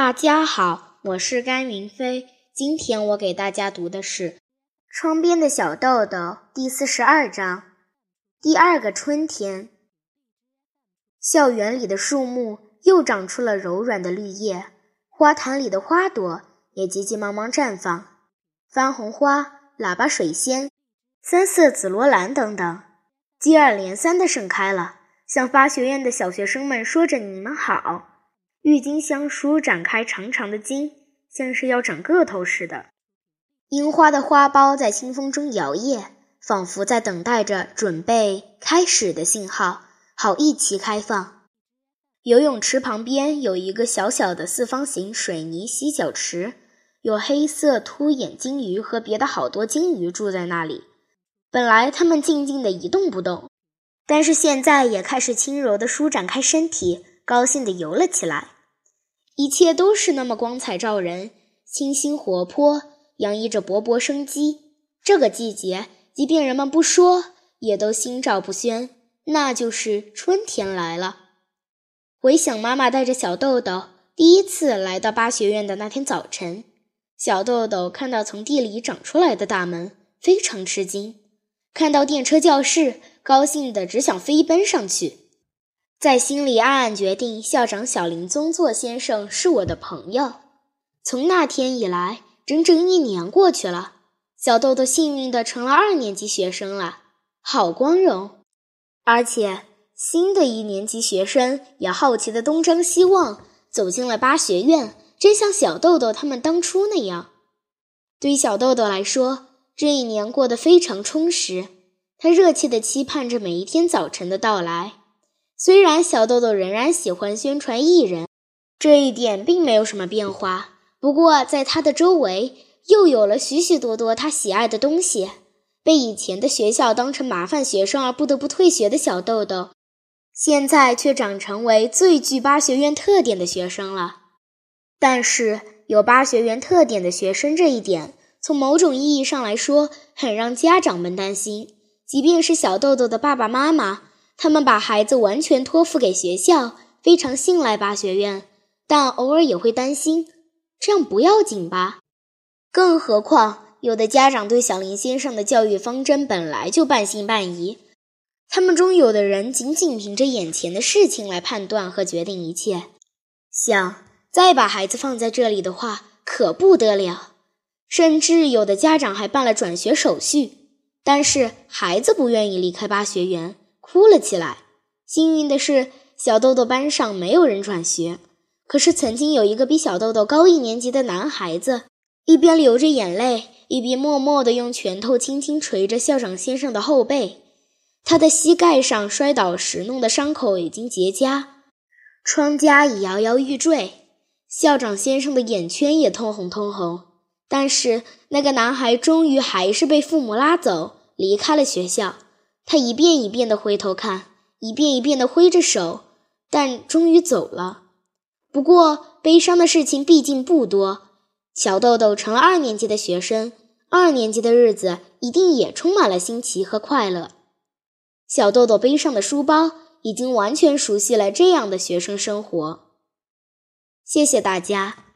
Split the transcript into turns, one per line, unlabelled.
大家好，我是甘云飞。今天我给大家读的是《窗边的小豆豆》第四十二章。第二个春天，校园里的树木又长出了柔软的绿叶，花坛里的花朵也急急忙忙绽放。番红花、喇叭水仙、三色紫罗兰等等，接二连三的盛开了，向发学院的小学生们说着“你们好”。郁金香舒展开长长的茎，像是要长个头似的。樱花的花苞在清风中摇曳，仿佛在等待着准备开始的信号，好一起开放。游泳池旁边有一个小小的四方形水泥洗脚池，有黑色凸眼金鱼和别的好多金鱼住在那里。本来它们静静的一动不动，但是现在也开始轻柔地舒展开身体。高兴地游了起来，一切都是那么光彩照人，清新活泼，洋溢着勃勃生机。这个季节，即便人们不说，也都心照不宣，那就是春天来了。回想妈妈带着小豆豆第一次来到巴学院的那天早晨，小豆豆看到从地里长出来的大门，非常吃惊；看到电车教室，高兴的只想飞奔上去。在心里暗暗决定，校长小林宗作先生是我的朋友。从那天以来，整整一年过去了，小豆豆幸运地成了二年级学生了，好光荣！而且新的一年级学生也好奇地东张西望，走进了八学院，真像小豆豆他们当初那样。对于小豆豆来说，这一年过得非常充实，他热切地期盼着每一天早晨的到来。虽然小豆豆仍然喜欢宣传艺人，这一点并没有什么变化。不过，在他的周围又有了许许多多他喜爱的东西。被以前的学校当成麻烦学生而不得不退学的小豆豆，现在却长成为最具八学院特点的学生了。但是，有八学院特点的学生这一点，从某种意义上来说，很让家长们担心。即便是小豆豆的爸爸妈妈。他们把孩子完全托付给学校，非常信赖巴学院，但偶尔也会担心，这样不要紧吧？更何况，有的家长对小林先生的教育方针本来就半信半疑，他们中有的人仅仅凭着眼前的事情来判断和决定一切，想再把孩子放在这里的话，可不得了。甚至有的家长还办了转学手续，但是孩子不愿意离开巴学园。哭了起来。幸运的是，小豆豆班上没有人转学。可是，曾经有一个比小豆豆高一年级的男孩子，一边流着眼泪，一边默默地用拳头轻轻捶着校长先生的后背。他的膝盖上摔倒时弄的伤口已经结痂，疮痂已摇摇欲坠。校长先生的眼圈也通红通红。但是，那个男孩终于还是被父母拉走，离开了学校。他一遍一遍地回头看，一遍一遍地挥着手，但终于走了。不过，悲伤的事情毕竟不多。小豆豆成了二年级的学生，二年级的日子一定也充满了新奇和快乐。小豆豆背上的书包已经完全熟悉了这样的学生生活。谢谢大家。